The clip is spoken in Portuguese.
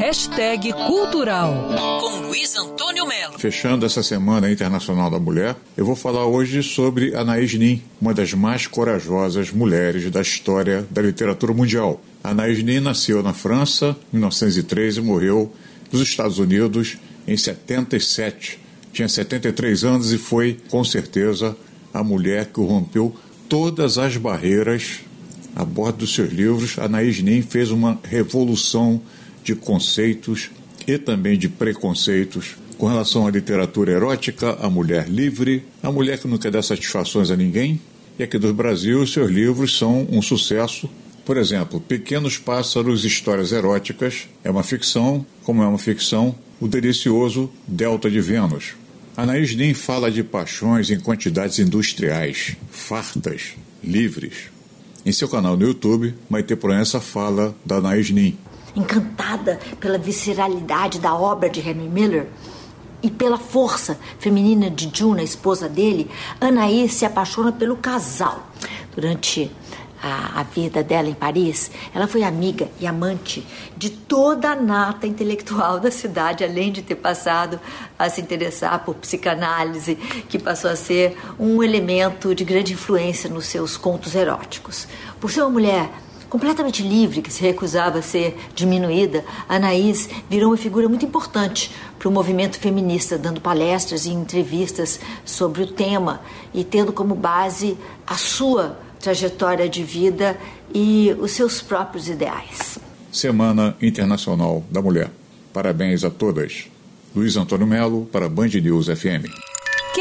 Hashtag Cultural, com Luiz Antônio Melo. Fechando essa Semana Internacional da Mulher, eu vou falar hoje sobre Anaïs Nin, uma das mais corajosas mulheres da história da literatura mundial. Anaïs Nin nasceu na França em 1903 e morreu nos Estados Unidos em 77. Tinha 73 anos e foi, com certeza, a mulher que rompeu todas as barreiras a bordo dos seus livros. Anaïs Nin fez uma revolução de conceitos e também de preconceitos com relação à literatura erótica, a mulher livre, a mulher que quer dar satisfações a ninguém. E aqui do Brasil, seus livros são um sucesso. Por exemplo, Pequenos Pássaros, Histórias Eróticas é uma ficção, como é uma ficção, O Delicioso Delta de Vênus. Anaís Nin fala de paixões em quantidades industriais, fartas, livres. Em seu canal no YouTube, Maite Proença fala da Anaís Nin. Encantada pela visceralidade da obra de Henry Miller e pela força feminina de June, a esposa dele, Anaís se apaixona pelo casal. Durante a, a, vida dela em Paris, ela foi amiga e amante de toda a nata intelectual da cidade, além de ter passado a se interessar por psicanálise, que passou a ser um elemento de grande influência nos seus contos eróticos. Por ser uma mulher completamente livre, que se recusava a ser diminuída, Anaís virou uma figura muito importante para o movimento feminista, dando palestras e entrevistas sobre o tema e tendo como base a sua trajetória de vida e os seus próprios ideais. Semana Internacional da Mulher. Parabéns a todas. Luiz Antônio Melo para Band News FM.